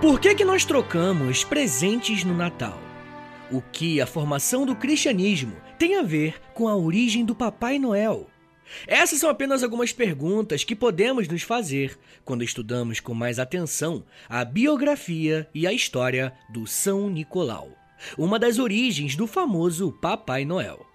Por que, que nós trocamos presentes no Natal? O que a formação do cristianismo tem a ver com a origem do Papai Noel? Essas são apenas algumas perguntas que podemos nos fazer quando estudamos com mais atenção a biografia e a história do São Nicolau, uma das origens do famoso Papai Noel.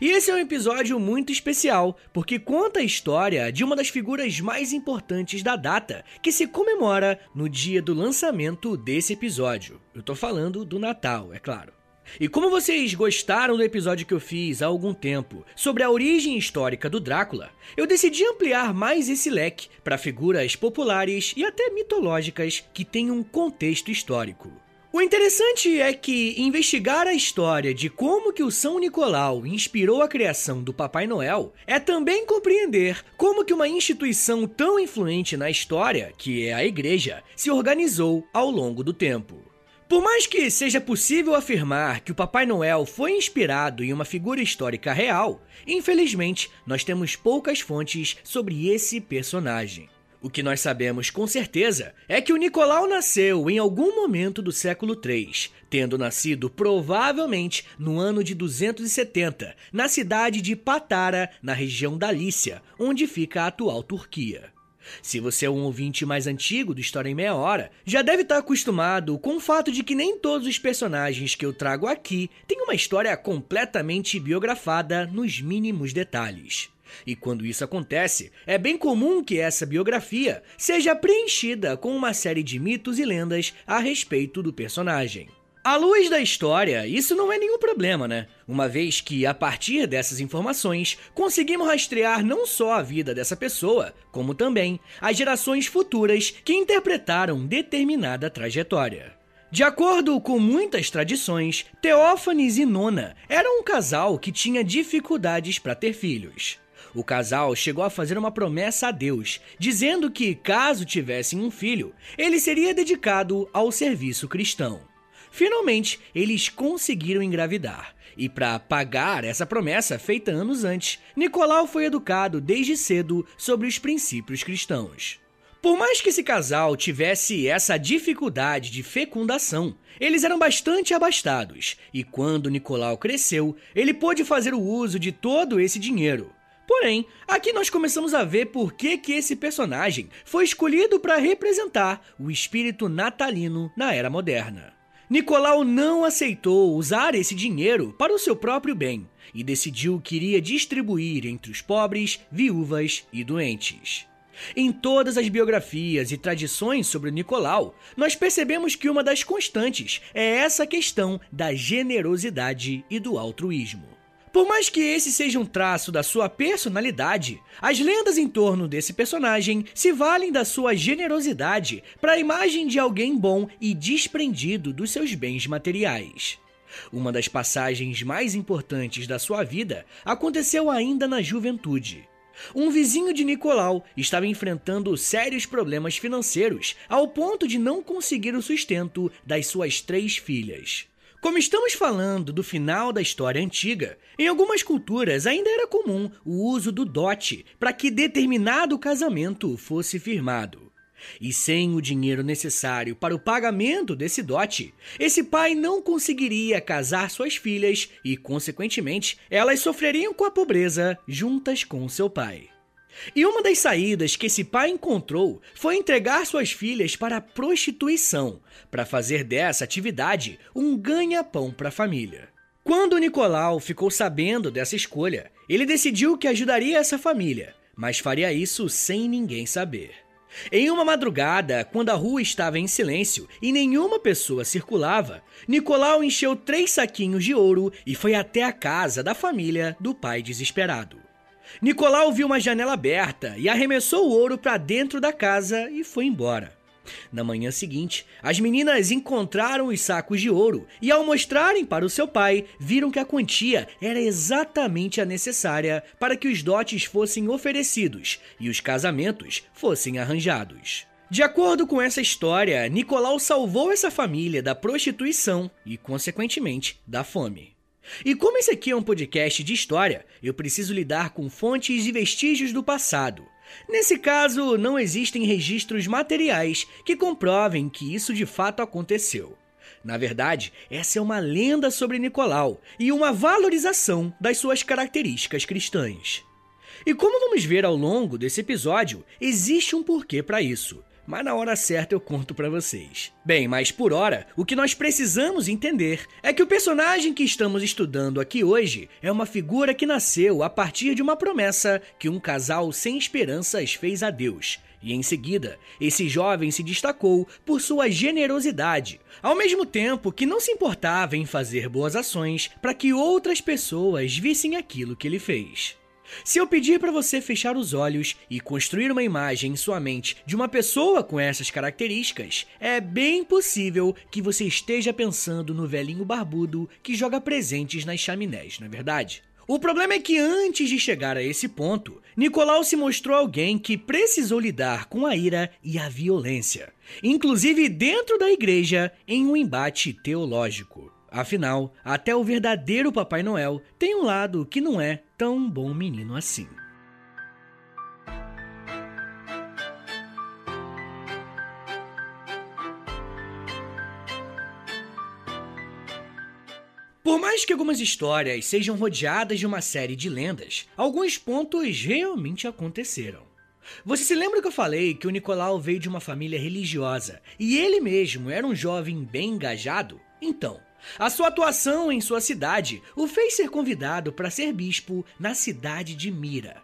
E esse é um episódio muito especial, porque conta a história de uma das figuras mais importantes da data, que se comemora no dia do lançamento desse episódio. Eu tô falando do Natal, é claro. E como vocês gostaram do episódio que eu fiz há algum tempo sobre a origem histórica do Drácula, eu decidi ampliar mais esse leque para figuras populares e até mitológicas que têm um contexto histórico. O interessante é que investigar a história de como que o São Nicolau inspirou a criação do Papai Noel é também compreender como que uma instituição tão influente na história, que é a igreja, se organizou ao longo do tempo. Por mais que seja possível afirmar que o Papai Noel foi inspirado em uma figura histórica real, infelizmente nós temos poucas fontes sobre esse personagem. O que nós sabemos com certeza é que o Nicolau nasceu em algum momento do século III, tendo nascido provavelmente no ano de 270, na cidade de Patara, na região da Lícia, onde fica a atual Turquia. Se você é um ouvinte mais antigo do História em Meia Hora, já deve estar acostumado com o fato de que nem todos os personagens que eu trago aqui têm uma história completamente biografada nos mínimos detalhes. E quando isso acontece, é bem comum que essa biografia seja preenchida com uma série de mitos e lendas a respeito do personagem. À luz da história, isso não é nenhum problema, né? Uma vez que, a partir dessas informações, conseguimos rastrear não só a vida dessa pessoa, como também as gerações futuras que interpretaram determinada trajetória. De acordo com muitas tradições, Teófanes e Nona eram um casal que tinha dificuldades para ter filhos. O casal chegou a fazer uma promessa a Deus, dizendo que, caso tivessem um filho, ele seria dedicado ao serviço cristão. Finalmente, eles conseguiram engravidar. E para pagar essa promessa feita anos antes, Nicolau foi educado desde cedo sobre os princípios cristãos. Por mais que esse casal tivesse essa dificuldade de fecundação, eles eram bastante abastados, e quando Nicolau cresceu, ele pôde fazer o uso de todo esse dinheiro. Porém, aqui nós começamos a ver por que, que esse personagem foi escolhido para representar o espírito natalino na era moderna. Nicolau não aceitou usar esse dinheiro para o seu próprio bem e decidiu que iria distribuir entre os pobres, viúvas e doentes. Em todas as biografias e tradições sobre Nicolau, nós percebemos que uma das constantes é essa questão da generosidade e do altruísmo. Por mais que esse seja um traço da sua personalidade, as lendas em torno desse personagem se valem da sua generosidade para a imagem de alguém bom e desprendido dos seus bens materiais. Uma das passagens mais importantes da sua vida aconteceu ainda na juventude. Um vizinho de Nicolau estava enfrentando sérios problemas financeiros ao ponto de não conseguir o sustento das suas três filhas. Como estamos falando do final da história antiga, em algumas culturas ainda era comum o uso do dote para que determinado casamento fosse firmado. E sem o dinheiro necessário para o pagamento desse dote, esse pai não conseguiria casar suas filhas e, consequentemente, elas sofreriam com a pobreza juntas com seu pai. E uma das saídas que esse pai encontrou foi entregar suas filhas para a prostituição, para fazer dessa atividade um ganha-pão para a família. Quando Nicolau ficou sabendo dessa escolha, ele decidiu que ajudaria essa família, mas faria isso sem ninguém saber. Em uma madrugada, quando a rua estava em silêncio e nenhuma pessoa circulava, Nicolau encheu três saquinhos de ouro e foi até a casa da família do pai desesperado. Nicolau viu uma janela aberta e arremessou o ouro para dentro da casa e foi embora. Na manhã seguinte, as meninas encontraram os sacos de ouro e, ao mostrarem para o seu pai, viram que a quantia era exatamente a necessária para que os dotes fossem oferecidos e os casamentos fossem arranjados. De acordo com essa história, Nicolau salvou essa família da prostituição e, consequentemente, da fome. E como esse aqui é um podcast de história, eu preciso lidar com fontes e vestígios do passado. Nesse caso, não existem registros materiais que comprovem que isso de fato aconteceu. Na verdade, essa é uma lenda sobre Nicolau e uma valorização das suas características cristãs. E como vamos ver ao longo desse episódio, existe um porquê para isso. Mas na hora certa eu conto para vocês. Bem, mas por hora, o que nós precisamos entender é que o personagem que estamos estudando aqui hoje é uma figura que nasceu a partir de uma promessa que um casal sem esperanças fez a Deus e em seguida, esse jovem se destacou por sua generosidade, ao mesmo tempo que não se importava em fazer boas ações para que outras pessoas vissem aquilo que ele fez. Se eu pedir para você fechar os olhos e construir uma imagem em sua mente de uma pessoa com essas características, é bem possível que você esteja pensando no velhinho barbudo que joga presentes nas chaminés, não é verdade? O problema é que antes de chegar a esse ponto, Nicolau se mostrou alguém que precisou lidar com a ira e a violência, inclusive dentro da igreja, em um embate teológico. Afinal, até o verdadeiro Papai Noel tem um lado que não é tão bom menino assim. Por mais que algumas histórias sejam rodeadas de uma série de lendas, alguns pontos realmente aconteceram. Você se lembra que eu falei que o Nicolau veio de uma família religiosa e ele mesmo era um jovem bem engajado? Então, a sua atuação em sua cidade o fez ser convidado para ser bispo na cidade de Mira.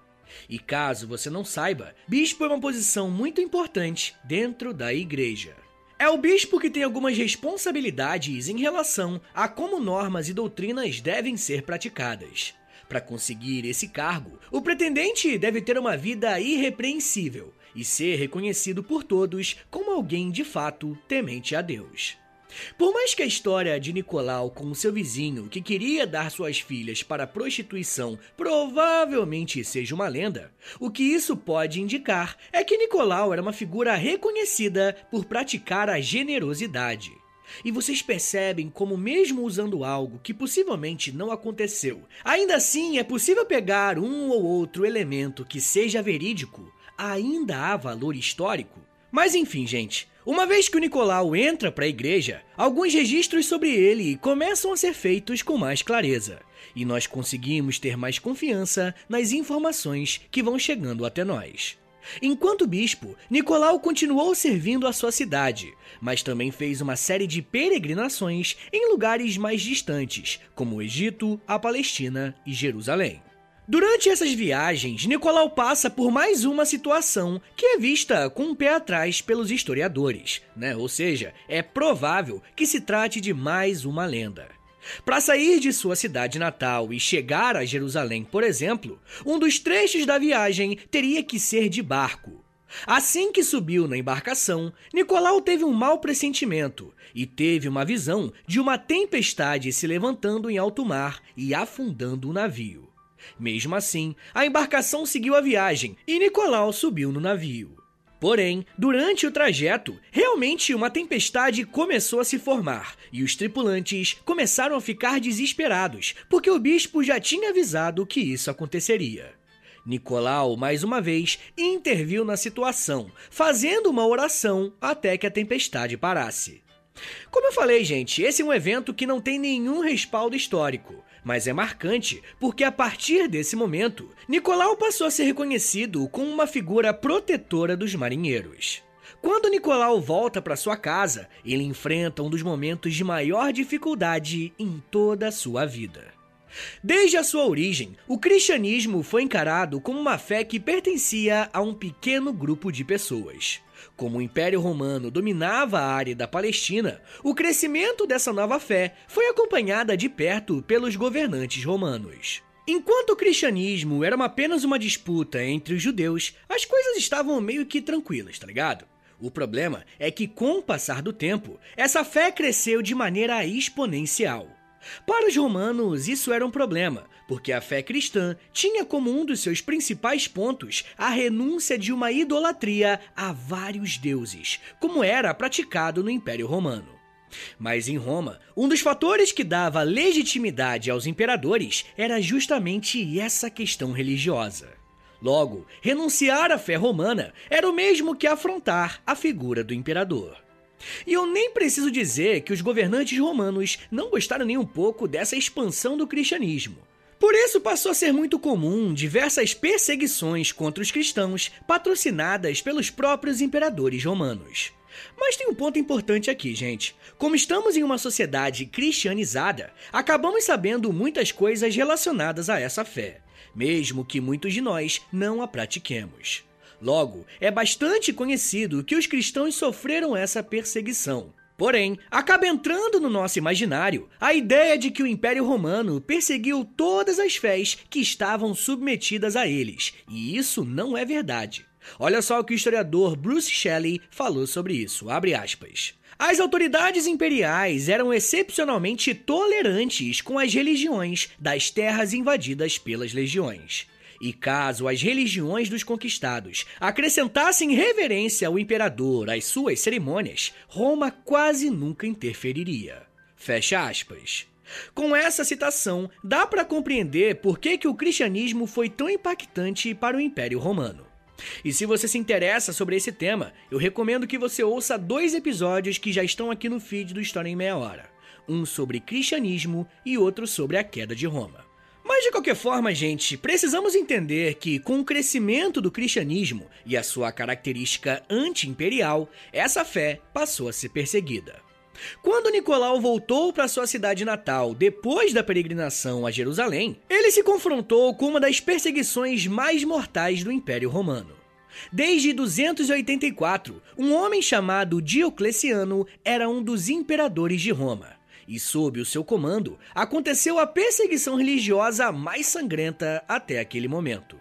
E caso você não saiba, bispo é uma posição muito importante dentro da igreja. É o bispo que tem algumas responsabilidades em relação a como normas e doutrinas devem ser praticadas. Para conseguir esse cargo, o pretendente deve ter uma vida irrepreensível e ser reconhecido por todos como alguém de fato temente a Deus. Por mais que a história de Nicolau com seu vizinho que queria dar suas filhas para a prostituição provavelmente seja uma lenda, o que isso pode indicar é que Nicolau era uma figura reconhecida por praticar a generosidade. E vocês percebem como, mesmo usando algo que possivelmente não aconteceu, ainda assim é possível pegar um ou outro elemento que seja verídico, ainda há valor histórico? Mas enfim, gente, uma vez que o Nicolau entra para a igreja, alguns registros sobre ele começam a ser feitos com mais clareza, e nós conseguimos ter mais confiança nas informações que vão chegando até nós. Enquanto bispo, Nicolau continuou servindo a sua cidade, mas também fez uma série de peregrinações em lugares mais distantes, como o Egito, a Palestina e Jerusalém. Durante essas viagens, Nicolau passa por mais uma situação que é vista com um pé atrás pelos historiadores, né? Ou seja, é provável que se trate de mais uma lenda. Para sair de sua cidade natal e chegar a Jerusalém, por exemplo, um dos trechos da viagem teria que ser de barco. Assim que subiu na embarcação, Nicolau teve um mau pressentimento e teve uma visão de uma tempestade se levantando em alto mar e afundando o navio. Mesmo assim, a embarcação seguiu a viagem e Nicolau subiu no navio. Porém, durante o trajeto, realmente uma tempestade começou a se formar e os tripulantes começaram a ficar desesperados, porque o bispo já tinha avisado que isso aconteceria. Nicolau, mais uma vez, interviu na situação, fazendo uma oração até que a tempestade parasse. Como eu falei, gente, esse é um evento que não tem nenhum respaldo histórico, mas é marcante porque a partir desse momento, Nicolau passou a ser reconhecido como uma figura protetora dos marinheiros. Quando Nicolau volta para sua casa, ele enfrenta um dos momentos de maior dificuldade em toda a sua vida. Desde a sua origem, o cristianismo foi encarado como uma fé que pertencia a um pequeno grupo de pessoas. Como o Império Romano dominava a área da Palestina, o crescimento dessa nova fé foi acompanhada de perto pelos governantes romanos. Enquanto o cristianismo era apenas uma disputa entre os judeus, as coisas estavam meio que tranquilas, tá ligado? O problema é que, com o passar do tempo, essa fé cresceu de maneira exponencial. Para os romanos, isso era um problema, porque a fé cristã tinha como um dos seus principais pontos a renúncia de uma idolatria a vários deuses, como era praticado no Império Romano. Mas em Roma, um dos fatores que dava legitimidade aos imperadores era justamente essa questão religiosa. Logo, renunciar à fé romana era o mesmo que afrontar a figura do imperador. E eu nem preciso dizer que os governantes romanos não gostaram nem um pouco dessa expansão do cristianismo. Por isso passou a ser muito comum diversas perseguições contra os cristãos patrocinadas pelos próprios imperadores romanos. Mas tem um ponto importante aqui, gente. Como estamos em uma sociedade cristianizada, acabamos sabendo muitas coisas relacionadas a essa fé, mesmo que muitos de nós não a pratiquemos. Logo, é bastante conhecido que os cristãos sofreram essa perseguição. Porém, acaba entrando no nosso imaginário a ideia de que o Império Romano perseguiu todas as fés que estavam submetidas a eles, e isso não é verdade. Olha só o que o historiador Bruce Shelley falou sobre isso, abre aspas. As autoridades imperiais eram excepcionalmente tolerantes com as religiões das terras invadidas pelas legiões. E caso as religiões dos conquistados acrescentassem reverência ao imperador às suas cerimônias, Roma quase nunca interferiria. Fecha aspas. Com essa citação, dá para compreender por que, que o cristianismo foi tão impactante para o Império Romano. E se você se interessa sobre esse tema, eu recomendo que você ouça dois episódios que já estão aqui no feed do História em Meia Hora. Um sobre cristianismo e outro sobre a queda de Roma. Mas de qualquer forma, gente, precisamos entender que com o crescimento do cristianismo e a sua característica anti-imperial, essa fé passou a ser perseguida. Quando Nicolau voltou para sua cidade natal depois da peregrinação a Jerusalém, ele se confrontou com uma das perseguições mais mortais do Império Romano. Desde 284, um homem chamado Diocleciano era um dos imperadores de Roma. E sob o seu comando, aconteceu a perseguição religiosa mais sangrenta até aquele momento.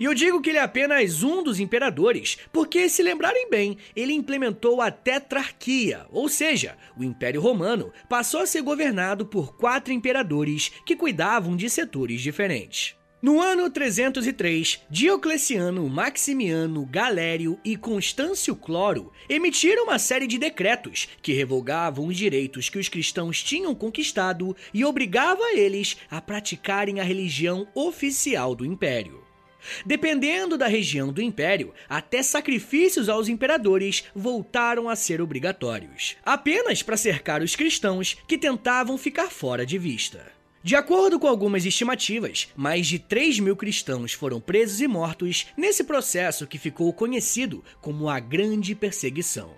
E eu digo que ele é apenas um dos imperadores, porque, se lembrarem bem, ele implementou a tetrarquia, ou seja, o Império Romano passou a ser governado por quatro imperadores que cuidavam de setores diferentes. No ano 303, Diocleciano, Maximiano, Galério e Constâncio Cloro emitiram uma série de decretos que revogavam os direitos que os cristãos tinham conquistado e obrigava eles a praticarem a religião oficial do império. Dependendo da região do império, até sacrifícios aos imperadores voltaram a ser obrigatórios, apenas para cercar os cristãos que tentavam ficar fora de vista. De acordo com algumas estimativas, mais de 3 mil cristãos foram presos e mortos nesse processo que ficou conhecido como a Grande Perseguição.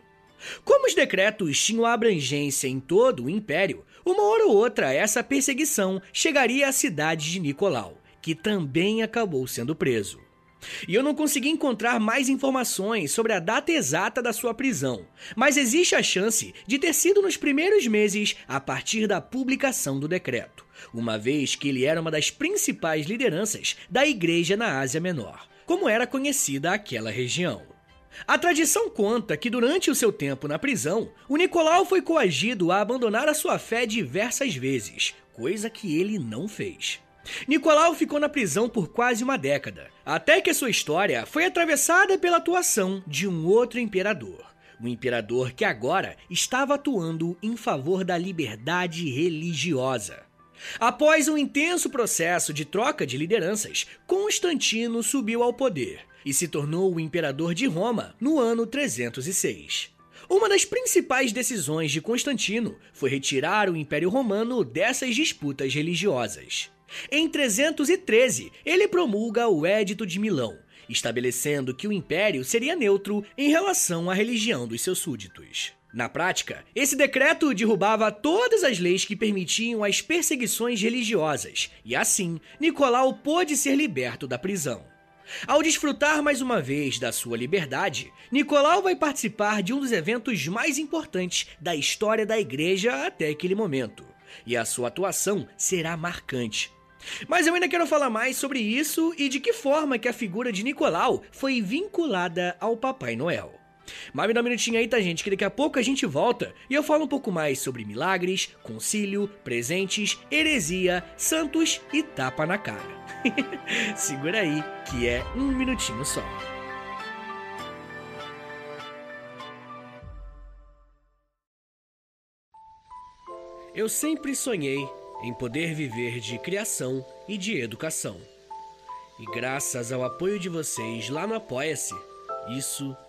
Como os decretos tinham abrangência em todo o império, uma hora ou outra essa perseguição chegaria à cidade de Nicolau, que também acabou sendo preso. E eu não consegui encontrar mais informações sobre a data exata da sua prisão, mas existe a chance de ter sido nos primeiros meses a partir da publicação do decreto, uma vez que ele era uma das principais lideranças da igreja na Ásia Menor, como era conhecida aquela região. A tradição conta que durante o seu tempo na prisão, o Nicolau foi coagido a abandonar a sua fé diversas vezes, coisa que ele não fez. Nicolau ficou na prisão por quase uma década, até que sua história foi atravessada pela atuação de um outro imperador. Um imperador que agora estava atuando em favor da liberdade religiosa. Após um intenso processo de troca de lideranças, Constantino subiu ao poder e se tornou o imperador de Roma no ano 306. Uma das principais decisões de Constantino foi retirar o Império Romano dessas disputas religiosas. Em 313, ele promulga o Édito de Milão, estabelecendo que o império seria neutro em relação à religião dos seus súditos. Na prática, esse decreto derrubava todas as leis que permitiam as perseguições religiosas, e assim, Nicolau pôde ser liberto da prisão. Ao desfrutar mais uma vez da sua liberdade, Nicolau vai participar de um dos eventos mais importantes da história da igreja até aquele momento, e a sua atuação será marcante. Mas eu ainda quero falar mais sobre isso e de que forma que a figura de Nicolau foi vinculada ao Papai Noel. Mas me dá um minutinho aí, tá, gente? Que daqui a pouco a gente volta e eu falo um pouco mais sobre milagres, concílio, presentes, heresia, santos e tapa na cara. Segura aí, que é um minutinho só. Eu sempre sonhei em poder viver de criação e de educação. E graças ao apoio de vocês lá no Apoia-se, isso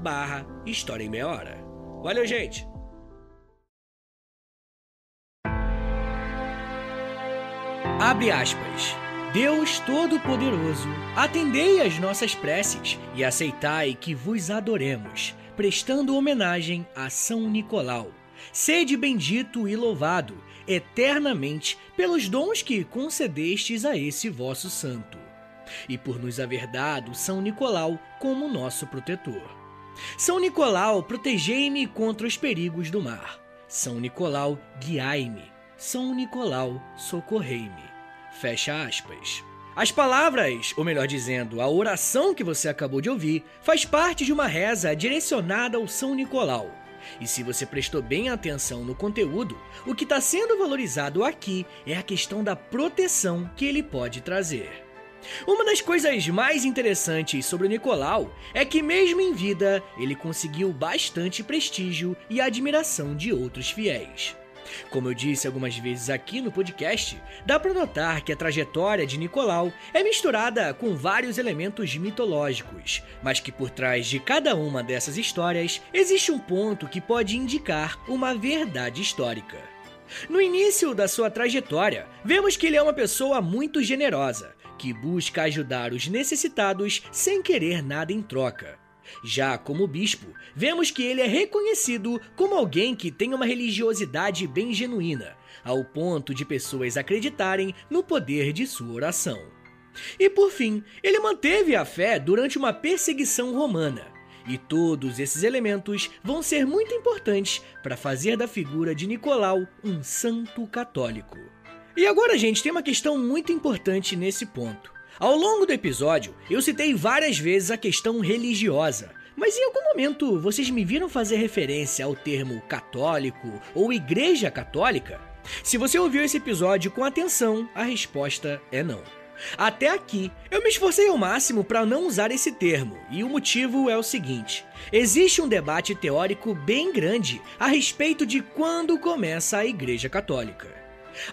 barra História em Meia Hora. Valeu, gente! Abre aspas. Deus Todo-Poderoso, atendei as nossas preces e aceitai que vos adoremos, prestando homenagem a São Nicolau. Sede bendito e louvado eternamente pelos dons que concedestes a esse vosso santo, e por nos haver dado São Nicolau como nosso protetor. São Nicolau, protegei-me contra os perigos do mar. São Nicolau, guiai-me. São Nicolau, socorrei-me. Fecha aspas. As palavras, ou melhor dizendo, a oração que você acabou de ouvir, faz parte de uma reza direcionada ao São Nicolau. E se você prestou bem atenção no conteúdo, o que está sendo valorizado aqui é a questão da proteção que ele pode trazer. Uma das coisas mais interessantes sobre Nicolau é que, mesmo em vida, ele conseguiu bastante prestígio e admiração de outros fiéis. Como eu disse algumas vezes aqui no podcast, dá para notar que a trajetória de Nicolau é misturada com vários elementos mitológicos, mas que por trás de cada uma dessas histórias existe um ponto que pode indicar uma verdade histórica. No início da sua trajetória, vemos que ele é uma pessoa muito generosa, que busca ajudar os necessitados sem querer nada em troca. Já como bispo, vemos que ele é reconhecido como alguém que tem uma religiosidade bem genuína, ao ponto de pessoas acreditarem no poder de sua oração. E por fim, ele manteve a fé durante uma perseguição romana. E todos esses elementos vão ser muito importantes para fazer da figura de Nicolau um santo católico. E agora, gente, tem uma questão muito importante nesse ponto. Ao longo do episódio, eu citei várias vezes a questão religiosa, mas em algum momento vocês me viram fazer referência ao termo católico ou igreja católica? Se você ouviu esse episódio com atenção, a resposta é não. Até aqui, eu me esforcei ao máximo para não usar esse termo, e o motivo é o seguinte: existe um debate teórico bem grande a respeito de quando começa a Igreja Católica.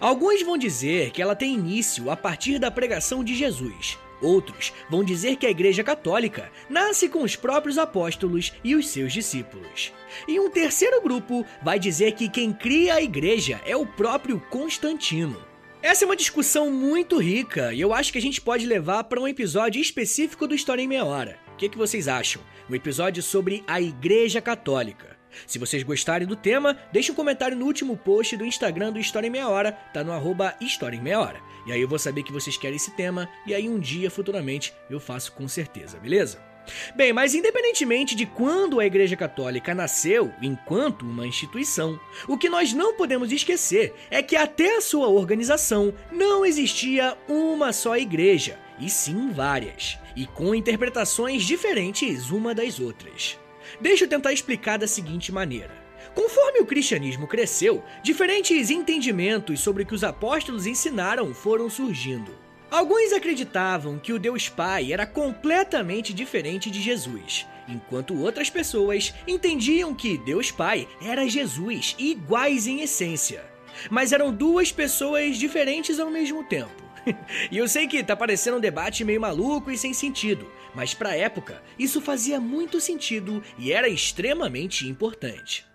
Alguns vão dizer que ela tem início a partir da pregação de Jesus. Outros vão dizer que a Igreja Católica nasce com os próprios apóstolos e os seus discípulos. E um terceiro grupo vai dizer que quem cria a Igreja é o próprio Constantino. Essa é uma discussão muito rica e eu acho que a gente pode levar para um episódio específico do História em Meia Hora. O que, que vocês acham? Um episódio sobre a Igreja Católica. Se vocês gostarem do tema, deixe um comentário no último post do Instagram do História em Meia Hora, tá no arroba História em Meia Hora. E aí eu vou saber que vocês querem esse tema, e aí um dia, futuramente, eu faço com certeza, beleza? Bem, mas independentemente de quando a Igreja Católica nasceu enquanto uma instituição, o que nós não podemos esquecer é que até a sua organização não existia uma só igreja, e sim várias, e com interpretações diferentes uma das outras. Deixa eu tentar explicar da seguinte maneira. Conforme o cristianismo cresceu, diferentes entendimentos sobre o que os apóstolos ensinaram foram surgindo. Alguns acreditavam que o Deus Pai era completamente diferente de Jesus, enquanto outras pessoas entendiam que Deus Pai era Jesus, iguais em essência. mas eram duas pessoas diferentes ao mesmo tempo. e eu sei que tá parecendo um debate meio maluco e sem sentido, mas pra época isso fazia muito sentido e era extremamente importante.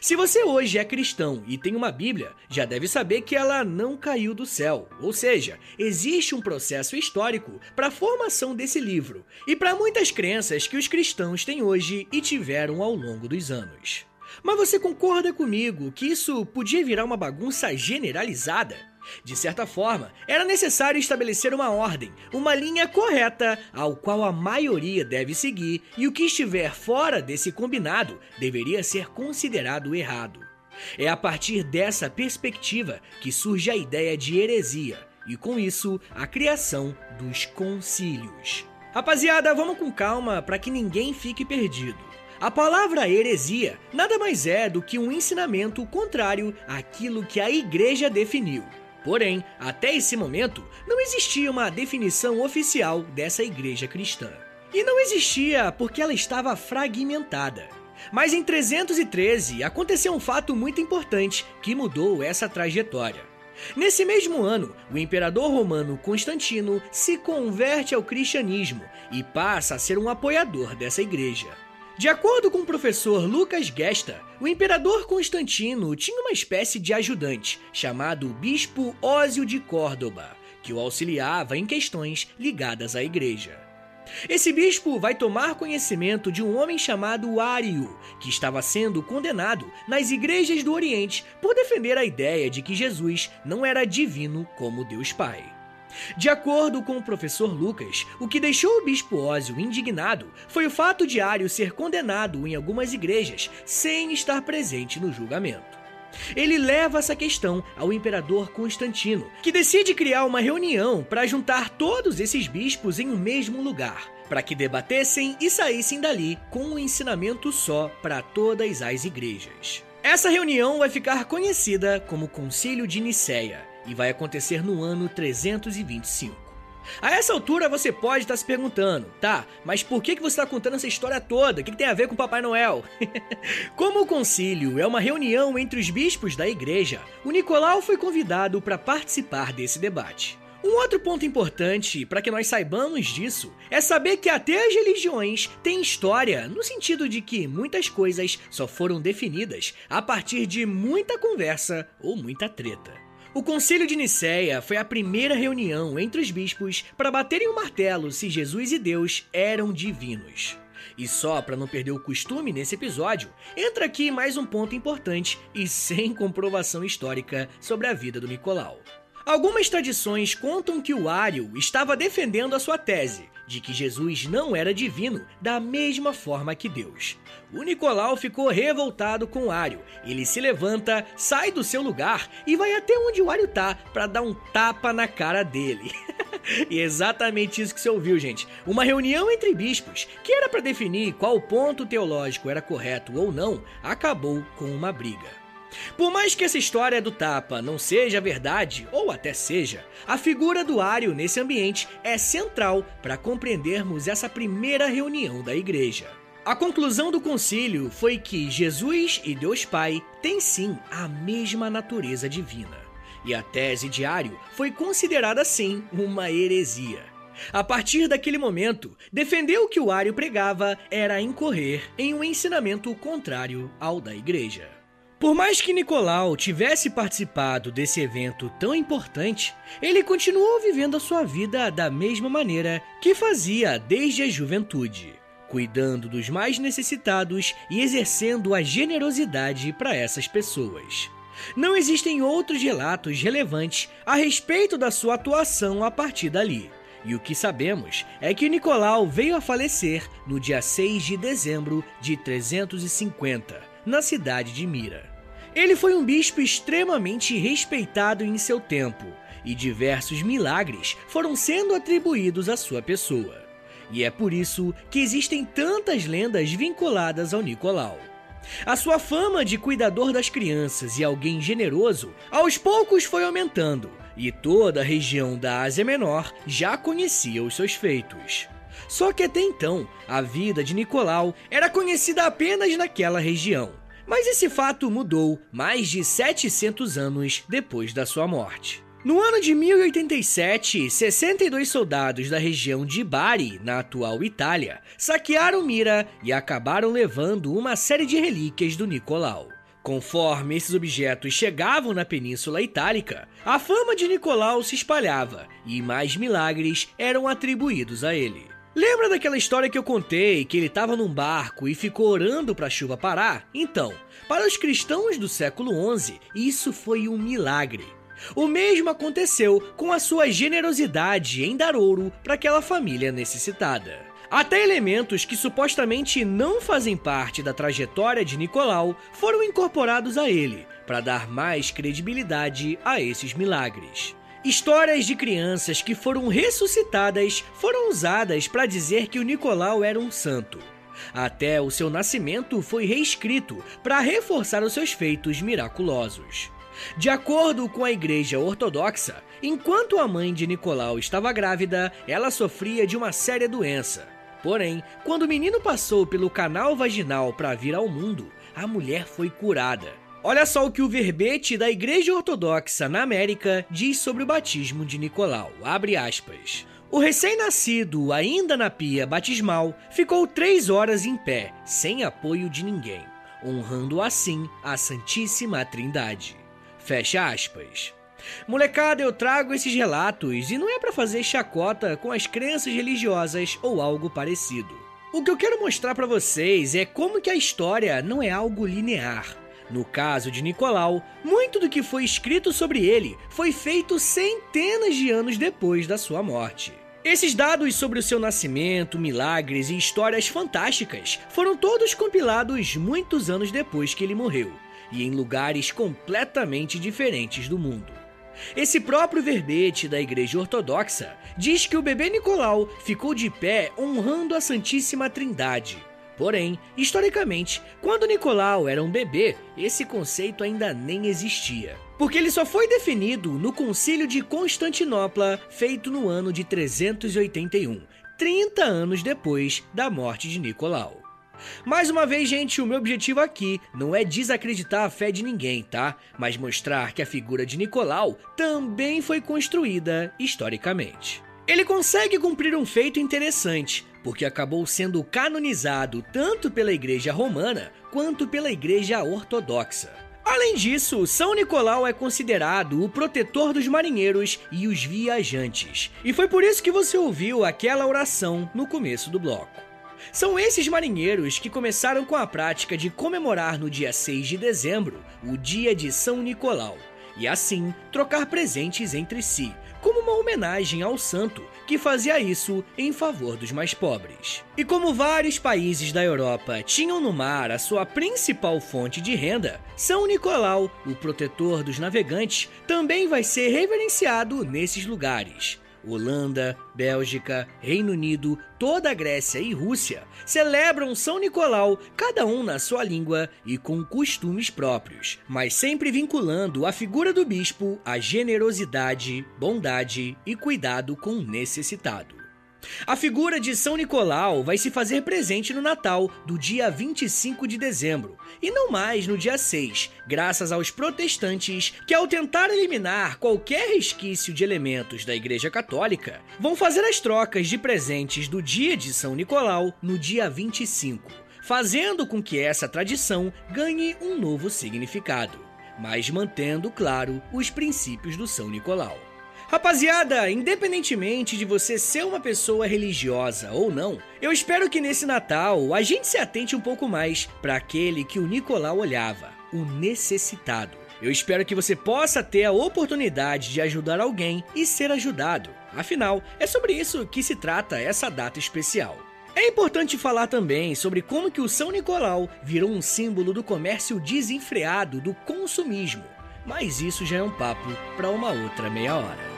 Se você hoje é cristão e tem uma Bíblia, já deve saber que ela não caiu do céu. Ou seja, existe um processo histórico para a formação desse livro e para muitas crenças que os cristãos têm hoje e tiveram ao longo dos anos. Mas você concorda comigo que isso podia virar uma bagunça generalizada? De certa forma, era necessário estabelecer uma ordem, uma linha correta, ao qual a maioria deve seguir, e o que estiver fora desse combinado deveria ser considerado errado. É a partir dessa perspectiva que surge a ideia de heresia, e com isso, a criação dos concílios. Rapaziada, vamos com calma para que ninguém fique perdido. A palavra heresia nada mais é do que um ensinamento contrário àquilo que a igreja definiu. Porém, até esse momento, não existia uma definição oficial dessa igreja cristã. E não existia porque ela estava fragmentada. Mas em 313 aconteceu um fato muito importante que mudou essa trajetória. Nesse mesmo ano, o imperador romano Constantino se converte ao cristianismo e passa a ser um apoiador dessa igreja. De acordo com o professor Lucas Gesta, o imperador Constantino tinha uma espécie de ajudante chamado Bispo Ósio de Córdoba, que o auxiliava em questões ligadas à igreja. Esse bispo vai tomar conhecimento de um homem chamado Ario, que estava sendo condenado nas igrejas do Oriente por defender a ideia de que Jesus não era divino como Deus Pai. De acordo com o professor Lucas, o que deixou o bispo Ósio indignado foi o fato de Ario ser condenado em algumas igrejas sem estar presente no julgamento. Ele leva essa questão ao imperador Constantino, que decide criar uma reunião para juntar todos esses bispos em um mesmo lugar, para que debatessem e saíssem dali com um ensinamento só para todas as igrejas. Essa reunião vai ficar conhecida como Concílio de Nicéia e vai acontecer no ano 325. A essa altura você pode estar se perguntando, tá, mas por que, que você está contando essa história toda? O que, que tem a ver com Papai Noel? Como o concílio é uma reunião entre os bispos da igreja, o Nicolau foi convidado para participar desse debate. Um outro ponto importante para que nós saibamos disso é saber que até as religiões têm história, no sentido de que muitas coisas só foram definidas a partir de muita conversa ou muita treta. O Concílio de Nicéia foi a primeira reunião entre os bispos para baterem o martelo se Jesus e Deus eram divinos. E só para não perder o costume nesse episódio, entra aqui mais um ponto importante e sem comprovação histórica sobre a vida do Nicolau. Algumas tradições contam que o Ário estava defendendo a sua tese de que Jesus não era divino da mesma forma que Deus. O Nicolau ficou revoltado com o Ário. Ele se levanta, sai do seu lugar e vai até onde o Ário tá para dar um tapa na cara dele. e é exatamente isso que você ouviu, gente. Uma reunião entre bispos, que era para definir qual ponto teológico era correto ou não, acabou com uma briga. Por mais que essa história do tapa não seja verdade, ou até seja, a figura do Ário nesse ambiente é central para compreendermos essa primeira reunião da igreja. A conclusão do concílio foi que Jesus e Deus Pai têm sim a mesma natureza divina. E a tese de Ário foi considerada sim uma heresia. A partir daquele momento, defender o que o Ário pregava era incorrer em um ensinamento contrário ao da igreja. Por mais que Nicolau tivesse participado desse evento tão importante, ele continuou vivendo a sua vida da mesma maneira que fazia desde a juventude, cuidando dos mais necessitados e exercendo a generosidade para essas pessoas. Não existem outros relatos relevantes a respeito da sua atuação a partir dali. E o que sabemos é que Nicolau veio a falecer no dia 6 de dezembro de 350, na cidade de Mira. Ele foi um bispo extremamente respeitado em seu tempo, e diversos milagres foram sendo atribuídos à sua pessoa. E é por isso que existem tantas lendas vinculadas ao Nicolau. A sua fama de cuidador das crianças e alguém generoso aos poucos foi aumentando, e toda a região da Ásia Menor já conhecia os seus feitos. Só que até então, a vida de Nicolau era conhecida apenas naquela região Mas esse fato mudou mais de 700 anos depois da sua morte. No ano de 1087, 62 soldados da região de Bari, na atual Itália, saquearam Mira e acabaram levando uma série de relíquias do Nicolau. Conforme esses objetos chegavam na Península Itálica, a fama de Nicolau se espalhava e mais milagres eram atribuídos a ele. Lembra daquela história que eu contei que ele estava num barco e ficou orando para a chuva parar? Então, para os cristãos do século XI, isso foi um milagre. O mesmo aconteceu com a sua generosidade em dar ouro para aquela família necessitada. Até elementos que supostamente não fazem parte da trajetória de Nicolau foram incorporados a ele, para dar mais credibilidade a esses milagres. Histórias de crianças que foram ressuscitadas foram usadas para dizer que o Nicolau era um santo. Até o seu nascimento foi reescrito para reforçar os seus feitos miraculosos. De acordo com a Igreja Ortodoxa, enquanto a mãe de Nicolau estava grávida, ela sofria de uma séria doença, Porém, quando o menino passou pelo canal vaginal para vir ao mundo, a mulher foi curada. Olha só o que o verbete da Igreja Ortodoxa na América diz sobre o batismo de Nicolau. Abre aspas. O recém-nascido, ainda na pia batismal, ficou três horas em pé, sem apoio de ninguém, honrando assim a Santíssima Trindade. Fecha aspas. Molecada, eu trago esses relatos e não é para fazer chacota com as crenças religiosas ou algo parecido. O que eu quero mostrar para vocês é como que a história não é algo linear. No caso de Nicolau, muito do que foi escrito sobre ele foi feito centenas de anos depois da sua morte. Esses dados sobre o seu nascimento, milagres e histórias fantásticas foram todos compilados muitos anos depois que ele morreu, e em lugares completamente diferentes do mundo. Esse próprio verbete da Igreja Ortodoxa diz que o bebê Nicolau ficou de pé honrando a Santíssima Trindade. Porém, historicamente, quando Nicolau era um bebê, esse conceito ainda nem existia. Porque ele só foi definido no Concílio de Constantinopla, feito no ano de 381, 30 anos depois da morte de Nicolau. Mais uma vez, gente, o meu objetivo aqui não é desacreditar a fé de ninguém, tá? Mas mostrar que a figura de Nicolau também foi construída historicamente. Ele consegue cumprir um feito interessante, porque acabou sendo canonizado tanto pela Igreja Romana quanto pela Igreja Ortodoxa. Além disso, São Nicolau é considerado o protetor dos marinheiros e os viajantes. E foi por isso que você ouviu aquela oração no começo do bloco. São esses marinheiros que começaram com a prática de comemorar no dia 6 de dezembro o dia de São Nicolau e assim trocar presentes entre si, uma homenagem ao santo que fazia isso em favor dos mais pobres. E como vários países da Europa tinham no mar a sua principal fonte de renda, São Nicolau, o protetor dos navegantes, também vai ser reverenciado nesses lugares. Holanda, Bélgica, Reino Unido, toda a Grécia e Rússia celebram São Nicolau, cada um na sua língua e com costumes próprios, mas sempre vinculando a figura do bispo à generosidade, bondade e cuidado com o necessitado. A figura de São Nicolau vai se fazer presente no Natal do dia 25 de dezembro, e não mais no dia 6, graças aos protestantes que, ao tentar eliminar qualquer resquício de elementos da Igreja Católica, vão fazer as trocas de presentes do dia de São Nicolau no dia 25, fazendo com que essa tradição ganhe um novo significado, mas mantendo, claro, os princípios do São Nicolau. Rapaziada, independentemente de você ser uma pessoa religiosa ou não, eu espero que nesse Natal a gente se atente um pouco mais para aquele que o Nicolau olhava, o necessitado. Eu espero que você possa ter a oportunidade de ajudar alguém e ser ajudado. Afinal, é sobre isso que se trata essa data especial. É importante falar também sobre como que o São Nicolau virou um símbolo do comércio desenfreado do consumismo, mas isso já é um papo para uma outra meia hora.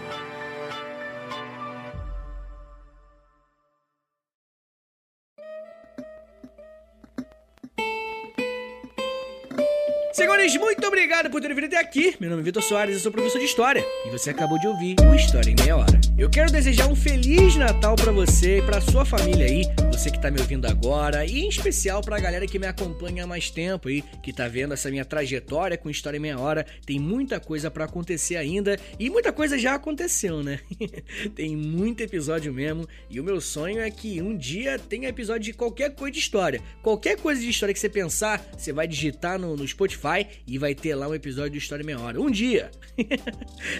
Senhores, muito obrigado por terem vindo até aqui. Meu nome é Vitor Soares, eu sou professor de História. E você acabou de ouvir o História em Meia Hora. Eu quero desejar um Feliz Natal para você e pra sua família aí, você que tá me ouvindo agora, e em especial pra galera que me acompanha há mais tempo aí, que tá vendo essa minha trajetória com História em Meia Hora. Tem muita coisa para acontecer ainda, e muita coisa já aconteceu, né? Tem muito episódio mesmo, e o meu sonho é que um dia tenha episódio de qualquer coisa de história. Qualquer coisa de história que você pensar, você vai digitar no, no Spotify Spotify e vai ter lá um episódio do História Meia Hora. Um dia!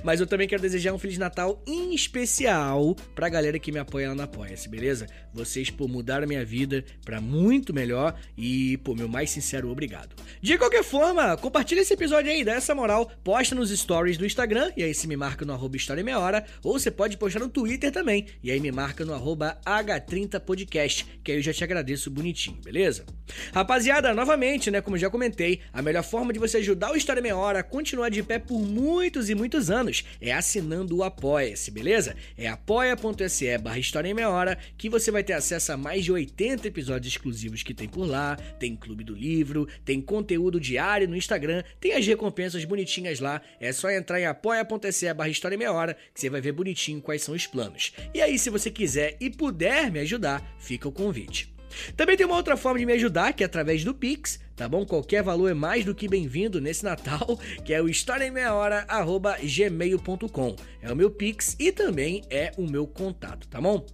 Mas eu também quero desejar um Feliz Natal em especial pra galera que me apoia lá no Apoia-se, beleza? Vocês, pô, mudaram a minha vida pra muito melhor e, pô, meu mais sincero obrigado. De qualquer forma, compartilha esse episódio aí, dá essa moral, posta nos stories do Instagram e aí se me marca no arroba História Meia Hora, ou você pode postar no Twitter também, e aí me marca no arroba H30podcast, que aí eu já te agradeço bonitinho, beleza? Rapaziada, novamente, né, como já comentei, a melhor forma de você ajudar o História Meia Hora a continuar de pé por muitos e muitos anos é assinando o Apoia-se, beleza? É apoia.se barra História Meia Hora que você vai ter acesso a mais de 80 episódios exclusivos que tem por lá, tem Clube do Livro, tem conteúdo diário no Instagram, tem as recompensas bonitinhas lá, é só entrar em apoia.se barra História Meia Hora que você vai ver bonitinho quais são os planos. E aí, se você quiser e puder me ajudar, fica o convite. Também tem uma outra forma de me ajudar, que é através do Pix, tá bom? Qualquer valor é mais do que bem-vindo nesse Natal, que é o historiaemmeiahora.gmail.com. É o meu Pix e também é o meu contato, tá bom?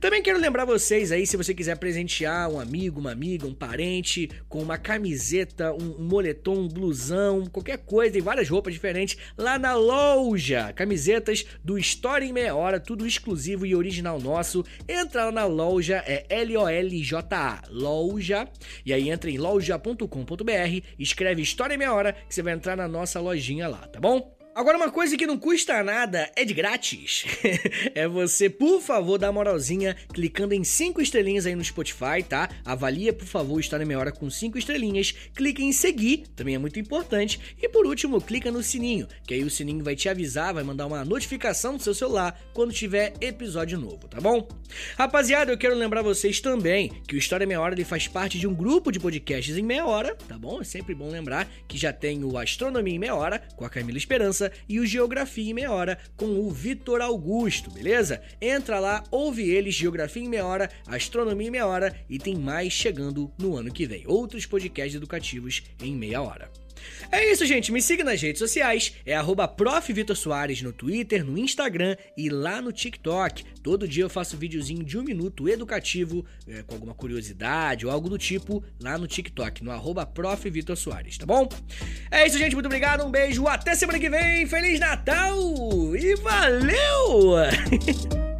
Também quero lembrar vocês aí, se você quiser presentear um amigo, uma amiga, um parente com uma camiseta, um, moletom, um blusão, qualquer coisa, tem várias roupas diferentes lá na loja. Camisetas do História em Meia Hora, tudo exclusivo e original nosso. Entra lá na loja, é L-O-L-J-A, loja, e aí entra em loja.com.br, escreve História em Meia Hora, que você vai entrar na nossa lojinha lá, tá bom? Agora, uma coisa que não custa nada é de grátis. é você, por favor, dar moralzinha clicando em 5 estrelinhas aí no Spotify, tá? Avalia, por favor, História Meia Hora com 5 estrelinhas. Clique em seguir, também é muito importante. E por último, clica no sininho, que aí o sininho vai te avisar, vai mandar uma notificação no seu celular quando tiver episódio novo, tá bom? Rapaziada, eu quero lembrar vocês também que o História Meia Hora ele faz parte de um grupo de podcasts em meia hora, tá bom? É sempre bom lembrar que já tem o Astronomia em Meia Hora com a Camila Esperança e o Geografia em Meia Hora com o Vitor Augusto, beleza? Entra lá, ouve eles, Geografia em Meia Hora, Astronomia em Meia Hora e tem mais chegando no ano que vem. Outros podcasts educativos em meia hora. É isso, gente. Me siga nas redes sociais. É arroba no Twitter, no Instagram e lá no TikTok. Todo dia eu faço videozinho de um minuto educativo, é, com alguma curiosidade ou algo do tipo, lá no TikTok, no arroba tá bom? É isso, gente. Muito obrigado. Um beijo. Até semana que vem. Feliz Natal! E valeu!